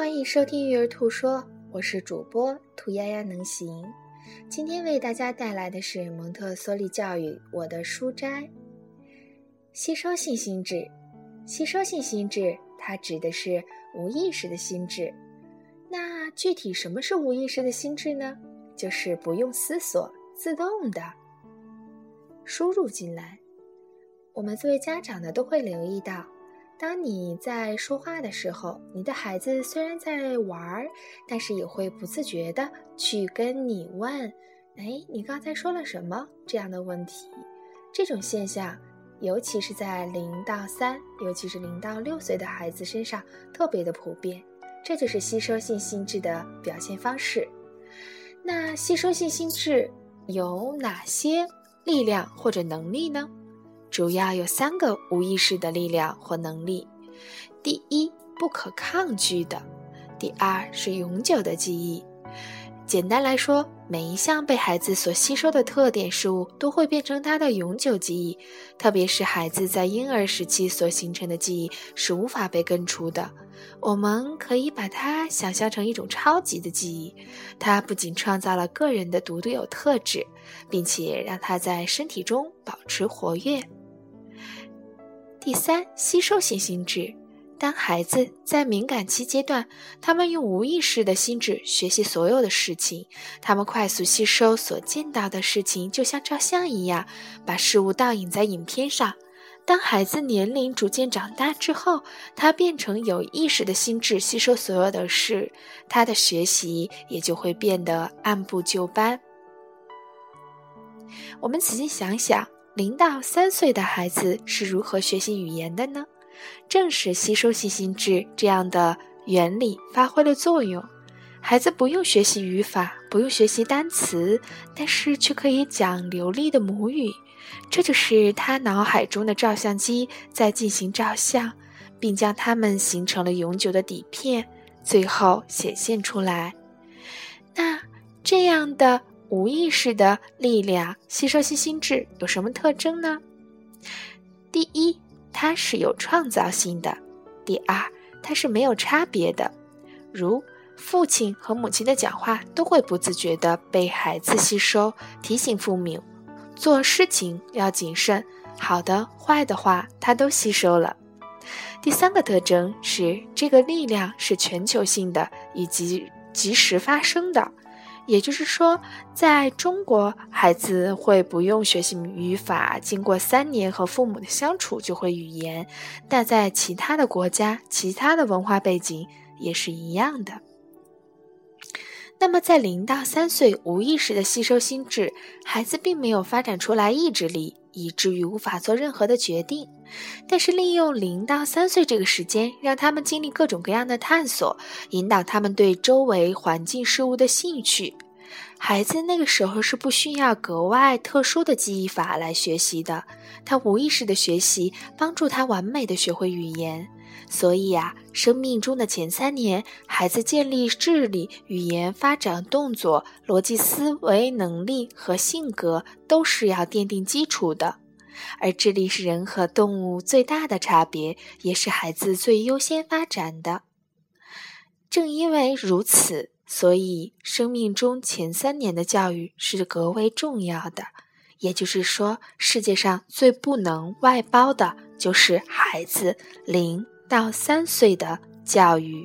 欢迎收听育儿兔说，我是主播兔丫丫能行。今天为大家带来的是蒙特梭利教育我的书斋。吸收性心智，吸收性心智，它指的是无意识的心智。那具体什么是无意识的心智呢？就是不用思索，自动的输入进来。我们作为家长的都会留意到。当你在说话的时候，你的孩子虽然在玩儿，但是也会不自觉的去跟你问：“哎，你刚才说了什么？”这样的问题。这种现象，尤其是在零到三，尤其是零到六岁的孩子身上特别的普遍。这就是吸收性心智的表现方式。那吸收性心智有哪些力量或者能力呢？主要有三个无意识的力量或能力：第一，不可抗拒的；第二，是永久的记忆。简单来说，每一项被孩子所吸收的特点事物都会变成他的永久记忆。特别是孩子在婴儿时期所形成的记忆是无法被根除的。我们可以把它想象成一种超级的记忆，它不仅创造了个人的独有特质，并且让他在身体中保持活跃。第三，吸收性心智。当孩子在敏感期阶段，他们用无意识的心智学习所有的事情，他们快速吸收所见到的事情，就像照相一样，把事物倒影在影片上。当孩子年龄逐渐长大之后，他变成有意识的心智吸收所有的事，他的学习也就会变得按部就班。我们仔细想想。零到三岁的孩子是如何学习语言的呢？正是吸收性心智这样的原理发挥了作用。孩子不用学习语法，不用学习单词，但是却可以讲流利的母语。这就是他脑海中的照相机在进行照相，并将它们形成了永久的底片，最后显现出来。那这样的。无意识的力量，吸收性心智有什么特征呢？第一，它是有创造性的；第二，它是没有差别的。如父亲和母亲的讲话都会不自觉地被孩子吸收，提醒父母做事情要谨慎，好的、坏的话他都吸收了。第三个特征是，这个力量是全球性的以及及时发生的。也就是说，在中国，孩子会不用学习语法，经过三年和父母的相处就会语言；但在其他的国家、其他的文化背景也是一样的。那么，在零到三岁无意识的吸收心智，孩子并没有发展出来意志力，以至于无法做任何的决定。但是，利用零到三岁这个时间，让他们经历各种各样的探索，引导他们对周围环境事物的兴趣。孩子那个时候是不需要格外特殊的记忆法来学习的，他无意识的学习帮助他完美的学会语言。所以啊，生命中的前三年，孩子建立智力、语言发展、动作、逻辑思维能力和性格都是要奠定基础的。而智力是人和动物最大的差别，也是孩子最优先发展的。正因为如此，所以生命中前三年的教育是格外重要的。也就是说，世界上最不能外包的就是孩子零。到三岁的教育。